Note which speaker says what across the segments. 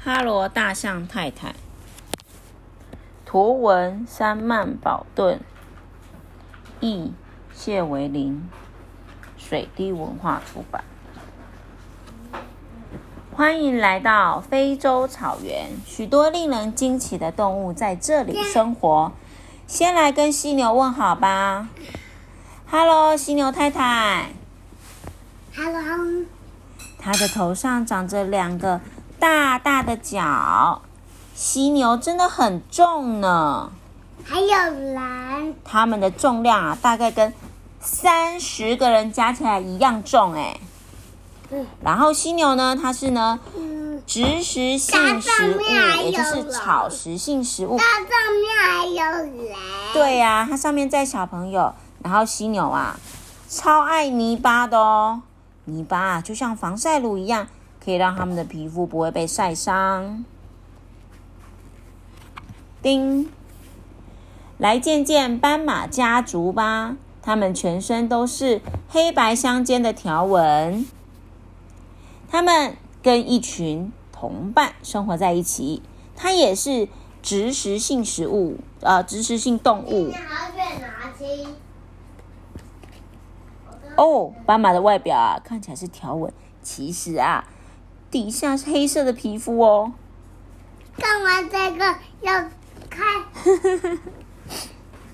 Speaker 1: 哈罗大象太太，图文山曼宝顿，译谢维林，水滴文化出版。欢迎来到非洲草原，许多令人惊奇的动物在这里生活。先来跟犀牛问好吧。Hello，犀牛太太。
Speaker 2: Hello，
Speaker 1: 它的头上长着两个大大的脚，犀牛真的很重呢。
Speaker 2: 还有人，
Speaker 1: 它们的重量啊，大概跟三十个人加起来一样重哎。
Speaker 2: 嗯
Speaker 1: 然后犀牛呢，它是呢
Speaker 2: 嗯，
Speaker 1: 植食性食物也就是草食性食物。
Speaker 2: 它上面还有人。
Speaker 1: 对呀、它上面载小朋友，然后犀牛啊，超爱泥巴的哦。泥巴啊，就像防晒乳一样，可以让他们的皮肤不会被晒伤。叮，来见见斑马家族吧，它们全身都是黑白相间的条纹。它们跟一群同伴生活在一起，它也是植食性食物，呃，植食性动物。哦，斑马的外表啊，看起来是条纹，其实啊，底下是黑色的皮肤哦。
Speaker 2: 干嘛这个要开？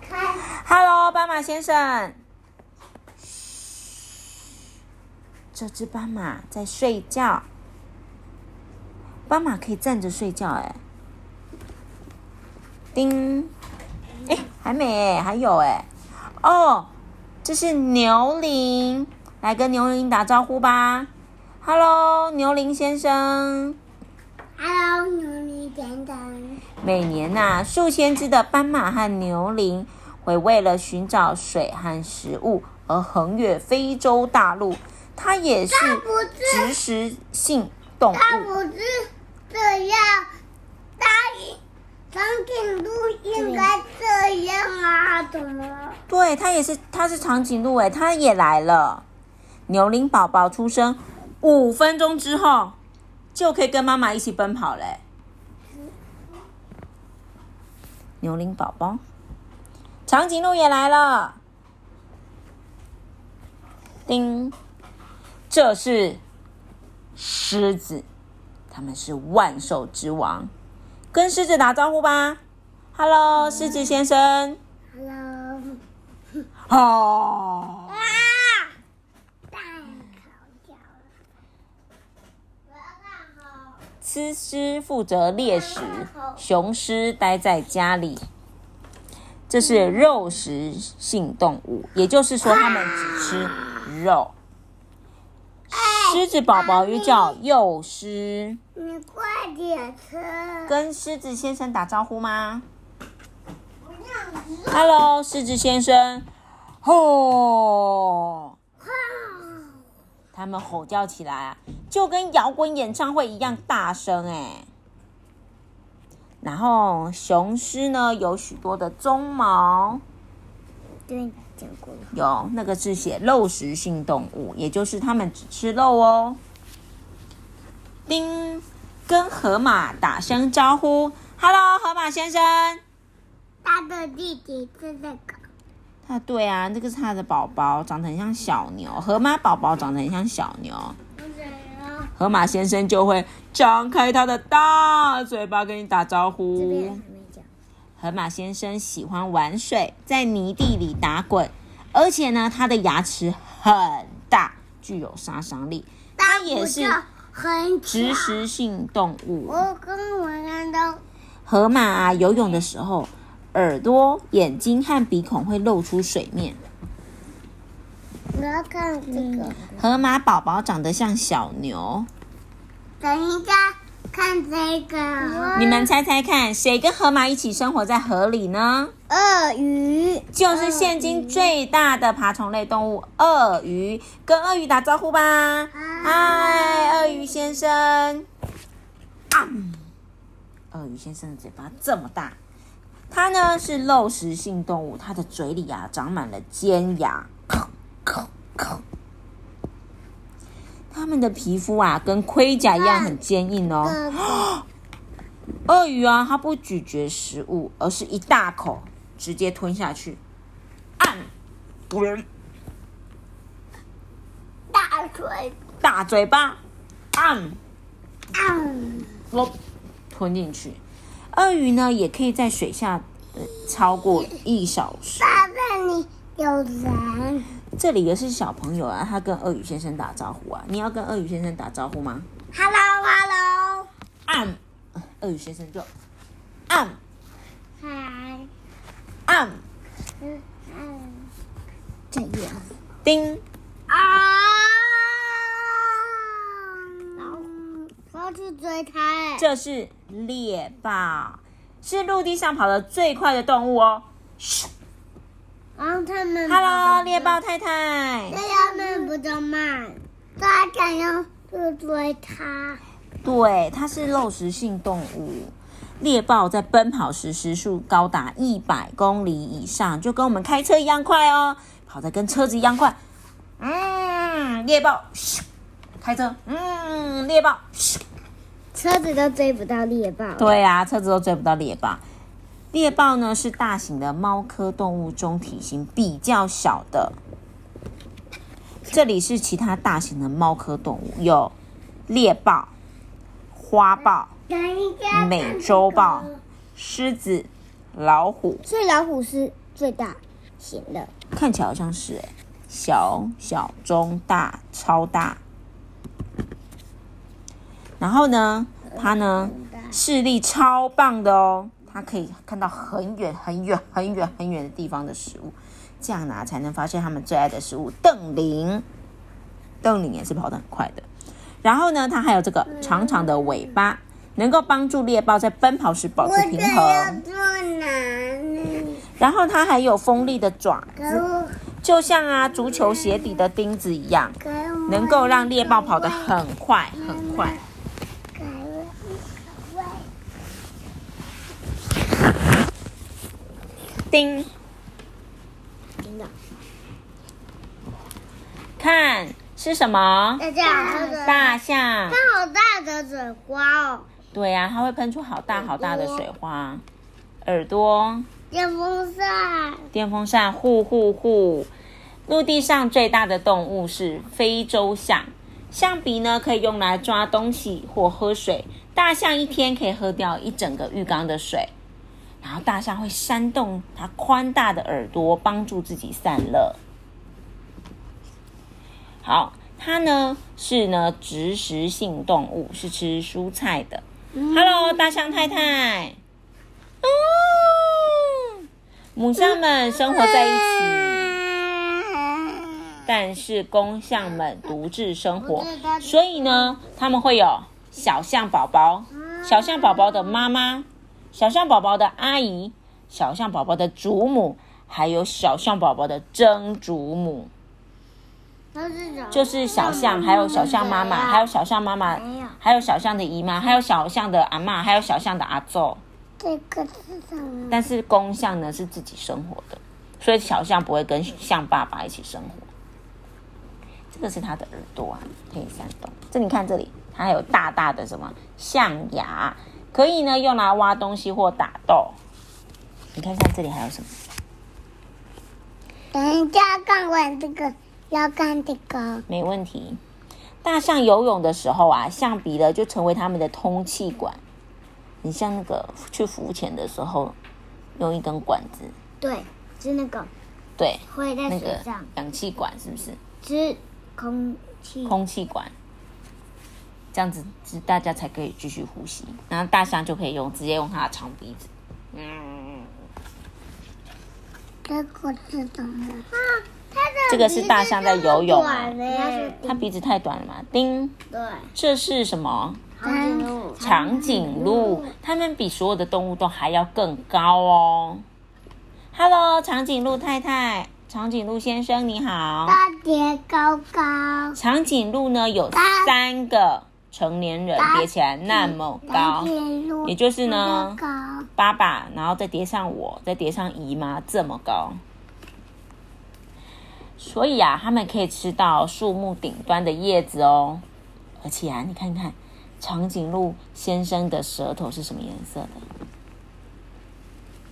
Speaker 2: 开
Speaker 1: Hello，斑马先生。嘘，这只斑马在睡觉。斑马可以站着睡觉，哎。叮，哎，还没哎，还有哎。哦，这是牛铃，来跟牛铃打招呼吧。Hello，牛铃先生。
Speaker 2: Hello，牛你等等。
Speaker 1: 每年呐、数千只的斑马和牛羚会为了寻找水和食物而横越非洲大陆。它也是植食性动物。
Speaker 2: 它不是这样，答应长颈鹿应该这样啊？怎么？
Speaker 1: 对，它也是，它是长颈鹿，哎，它也来了。牛羚宝宝出生五分钟之后，就可以跟妈妈一起奔跑嘞。牛羚宝宝，长颈鹿也来了。叮，这是狮子，他们是万兽之王。跟狮子打招呼吧，Hello，狮子先生。
Speaker 2: Hello。
Speaker 1: 哦，
Speaker 2: 啊！蛋烤掉了。我要看好。
Speaker 1: 雌狮负责猎食，雄狮待在家里。这是肉食性动物，也就是说，它们只吃肉。狮子宝宝又叫幼狮，
Speaker 2: 你快点吃。
Speaker 1: 跟狮子先生打招呼吗。？Hello，狮子先生。吼！他们吼叫起来啊，就跟摇滚演唱会一样大声哎。然后雄狮呢有许多的鬃毛，
Speaker 2: 对，讲过了。
Speaker 1: 有那个是写肉食性动物，也就是它们只吃肉哦。叮，跟河马打声招呼，Hello，河马先生。
Speaker 2: 他的弟弟是这个。
Speaker 1: 他，对啊，这个是他的宝宝，长得很像小牛。河马宝宝长得很像小牛。河马先生就会张开他的大嘴巴跟你打招
Speaker 2: 这边
Speaker 1: 呼。河马先生喜欢玩水，在泥地里打滚，而且呢，他的牙齿很大，具有杀伤力。它也是
Speaker 2: 很
Speaker 1: 植。食性动物。
Speaker 2: 我跟我看到
Speaker 1: 河马啊，游泳的时候，耳朵、眼睛和鼻孔会露出水面。
Speaker 2: 我要看这个。
Speaker 1: 河马宝宝长得像小牛，
Speaker 2: 等一下，看这个。
Speaker 1: 你们猜猜看，谁跟河马一起生活在河里呢？
Speaker 2: 鳄鱼
Speaker 1: 就是现今最大的爬虫类动物鳄鱼。跟鳄鱼打招呼吧，嗨，鳄鱼先生。啊，鳄鱼先生的嘴巴这么大，它呢是肉食性动物，它的嘴里啊长满了尖牙，咳咳咳。它们的皮肤啊跟盔甲一样很坚硬哦。鳄鱼啊，它不咀嚼食物，而是一大口直接吞下去，按，
Speaker 2: 大嘴，
Speaker 1: 大嘴巴，按，
Speaker 2: 按，
Speaker 1: 咯，吞进去。鳄鱼呢，也可以在水下呃超过一小时。
Speaker 2: 爸爸你有人
Speaker 1: 这里也是小朋友啊，他跟鳄鱼先生打招呼啊。你要跟鳄鱼先生打招呼吗
Speaker 2: ？，Hello Hello，
Speaker 1: 按，鳄鱼先生就。按
Speaker 2: 嗨，
Speaker 1: 按，
Speaker 2: 嗯嗯，
Speaker 1: 这样，叮，
Speaker 2: 啊，去追它哎，
Speaker 1: 这是猎豹，是陆地上跑得最快的动物哦。咻
Speaker 2: 然后他们
Speaker 1: ，Hello，猎豹太太。
Speaker 2: 对他们不就慢，他想要去追它。
Speaker 1: 对，它是肉食性动物。猎豹在奔跑时时速高达一百公里以上，就跟我们开车一样快哦，跑得跟车子一样快。嗯，猎豹，咻开车，嗯，猎豹，咻
Speaker 2: 车子都追不到猎豹。
Speaker 1: 对啊，车子都追不到猎豹。猎豹呢是大型的猫科动物中体型比较小的。这里是其他大型的猫科动物，有猎豹、花豹、美洲豹、狮子、老虎，
Speaker 2: 所以老虎是最大型的。
Speaker 1: 看起来好像是哎，小小中大超大。然后呢，它呢视力超棒的哦，它可以看到很远很远很远很远的地方的食物，这样呢才能发现它们最爱的食物瞪羚。瞪羚也是跑得很快的。然后呢，它还有这个长长的尾巴，能够帮助猎豹在奔跑时保持平衡。然后它还有锋利的爪子，就像啊足球鞋底的钉子一样，能够让猎豹跑得很快很快。
Speaker 2: 给我一个
Speaker 1: 叮，
Speaker 2: 真的，
Speaker 1: 看是什么？
Speaker 2: 大象，
Speaker 1: 大象。
Speaker 2: 它好大的嘴花哦，
Speaker 1: 对呀、它会喷出好大好大的水花。耳朵，
Speaker 2: 电风扇，
Speaker 1: 电风扇，呼呼呼。陆地上最大的动物是非洲象，象鼻呢可以用来抓东西或喝水。大象一天可以喝掉一整个浴缸的水。然后大象会扇动它宽大的耳朵，帮助自己散热。好，它呢是呢植食性动物，是吃蔬菜的。Hello，大象太太。哦，母象们生活在一起，但是公象们独自生活，所以呢，他们会有小象宝宝、小象宝宝的妈妈、小象宝宝的阿姨、小象宝宝的祖母，还有小象宝宝的曾祖母，就是小象，还有小象妈妈，还有小象妈妈，还有小象的姨妈，还有小象的阿嬷，还有小象的阿祖。
Speaker 2: 这个是什么？
Speaker 1: 但是公象呢是自己生活的，所以小象不会跟象爸爸一起生活。这个是它的耳朵啊，可以扇动。这你看这里，它还有大大的什么象牙，可以呢用来挖东西或打斗。你看看这里还有什么？
Speaker 2: 等一下看完这个，要看这个。
Speaker 1: 没问题。大象游泳的时候啊，象鼻呢就成为它们的通气管。你像那个去浮潜的时候，用一根管子，
Speaker 2: 对，是那个
Speaker 1: 对，
Speaker 2: 会在
Speaker 1: 那个
Speaker 2: 水上，
Speaker 1: 氧气管是不是？
Speaker 2: 是空气。
Speaker 1: 空气管，这样子是大家才可以继续呼吸。然后大象就可以用直接用它的长鼻子，嗯，
Speaker 2: 这个是什么？啊，它的
Speaker 1: 这个是大象在游泳啊它鼻子太短了嘛。叮，
Speaker 2: 对，
Speaker 1: 这是什么？
Speaker 2: 长颈鹿，
Speaker 1: 长颈鹿，它们比所有的动物都还要更高哦。Hello，长颈鹿太太，长颈鹿先生你好。
Speaker 2: 大叠高高，
Speaker 1: 长颈鹿呢有三个成年人叠起来那么高，也就是呢，爸爸，然后再叠上我，再叠上姨妈，这么高。所以啊，他们可以吃到树木顶端的叶子哦。而且啊，你看看，长颈鹿先生的舌头是什么颜色的？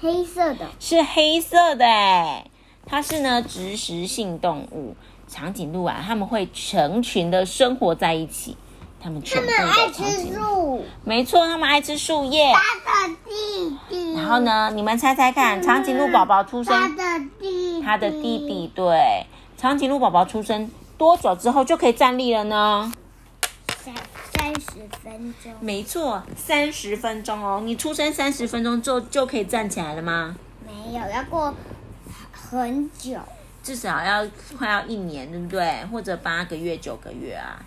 Speaker 2: 黑色的，
Speaker 1: 是黑色的哎，它是呢植食性动物。长颈鹿啊，它们会成群的生活在一起，它们全部
Speaker 2: 他们爱
Speaker 1: 都
Speaker 2: 吃。树。
Speaker 1: 没错，他们爱吃树叶。
Speaker 2: 他的弟弟。
Speaker 1: 然后？呢，你们猜猜看，长颈鹿宝宝出生，
Speaker 2: 他的弟弟。
Speaker 1: 他的弟弟对，长颈鹿宝宝出生多久之后就可以站立了呢？
Speaker 2: 三三十分钟。
Speaker 1: 没错，三十分钟哦。你出生三十分钟就就可以站起来了吗？
Speaker 2: 没有，要过很久。
Speaker 1: 至少要快要一年，对不对？或者八个月、九个月啊。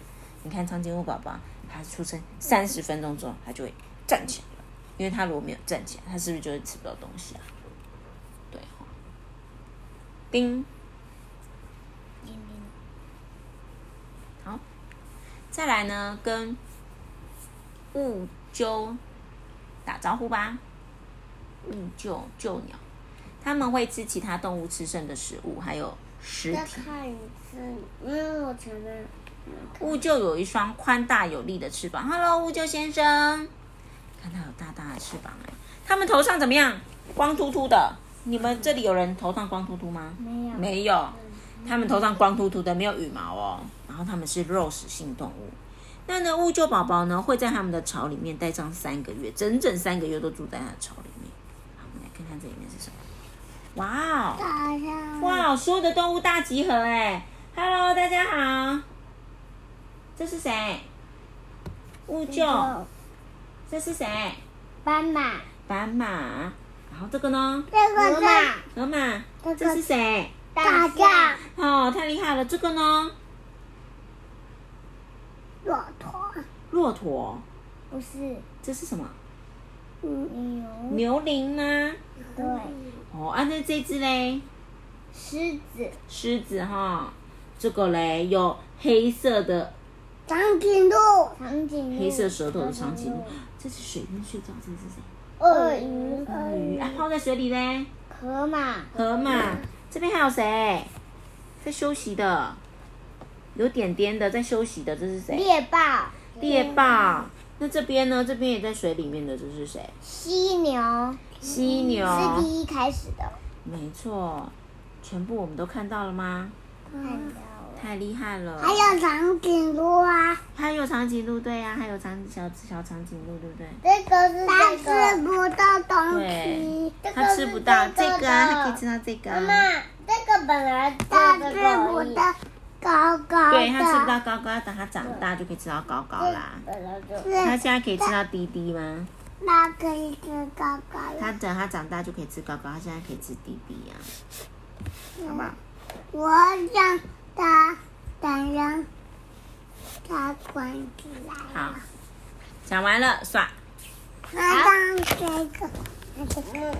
Speaker 1: 你看长颈鹿宝宝，它出生三十分钟之后，它就会站起来了，因为它如果没有站起来，它是不是就会吃不到东西啊？对哈。叮，好，再来呢，跟雾鸠打招呼吧。雾鸠鸠鸟，它们会吃其他动物吃剩的食物，还有尸
Speaker 2: 再
Speaker 1: 体。
Speaker 2: 看一次，因为我前面
Speaker 1: 乌鹫有一双宽大有力的翅膀。Hello，乌鹫先生，看它有大大的翅膀哎。它们头上怎么样？光秃秃的。你们这里有人头上光秃秃吗？
Speaker 2: 没有
Speaker 1: 没有。它们头上光秃秃的，没有羽毛哦。然后它们是肉食性动物。那呢，乌鹫宝宝呢会在它们的巢里面待上三个月，整整三个月都住在它的巢里面。好，我们来看看这里面是什么。哇哦！哇，所有的动物大集合哎！Hello，大家好，这是谁？乌鹫，这是谁？
Speaker 2: 斑马。
Speaker 1: 斑马。然后这个呢？
Speaker 2: 这个是
Speaker 1: 河马。
Speaker 2: 这个
Speaker 1: 这是谁？
Speaker 2: 大象。
Speaker 1: 哦，太厉害了！这个呢？
Speaker 2: 骆驼。
Speaker 1: 骆驼。
Speaker 2: 不是。
Speaker 1: 这是什么？
Speaker 2: 牛。
Speaker 1: 牛羚吗？
Speaker 2: 对。
Speaker 1: 哦，啊，那这只嘞？
Speaker 2: 狮子。
Speaker 1: 狮子哈。这个嘞有黑色的
Speaker 2: 长颈鹿。长颈鹿。
Speaker 1: 黑色舌头的长颈鹿。这是水边睡觉，这是谁？
Speaker 2: 鳄鱼。
Speaker 1: 鳄鱼啊，泡在水里嘞。
Speaker 2: 河马。
Speaker 1: 河马，这边还有谁？在休息的，有点点的在休息的，这是谁？
Speaker 2: 猎豹。
Speaker 1: 猎豹。那这边呢？这边也在水里面的，这是谁？
Speaker 2: 犀牛。
Speaker 1: 犀牛。
Speaker 2: 是第一开始的。
Speaker 1: 没错，全部我们都看到了吗？
Speaker 2: 看到了。
Speaker 1: 太厉害了。
Speaker 2: 还有长颈鹿啊。
Speaker 1: 还有长颈鹿，对呀、还有长小小长颈鹿，对不对？
Speaker 2: 这个是它吃不到东西，，
Speaker 1: 它吃不到这个啊，它可以吃到这个啊。
Speaker 2: 妈妈，这个本来它吃不到高高的，
Speaker 1: 对，它吃不到高高，等它长大就可以吃到高高啦。
Speaker 2: 本来就
Speaker 1: 它现在可以吃到低低吗？
Speaker 2: 那可以吃高高
Speaker 1: 它。等它长大就可以吃高高，它现在可以吃低低呀、好不好？
Speaker 2: 我想它等让它关起来
Speaker 1: 好。，讲完了，算。
Speaker 2: 那当这个，那这个。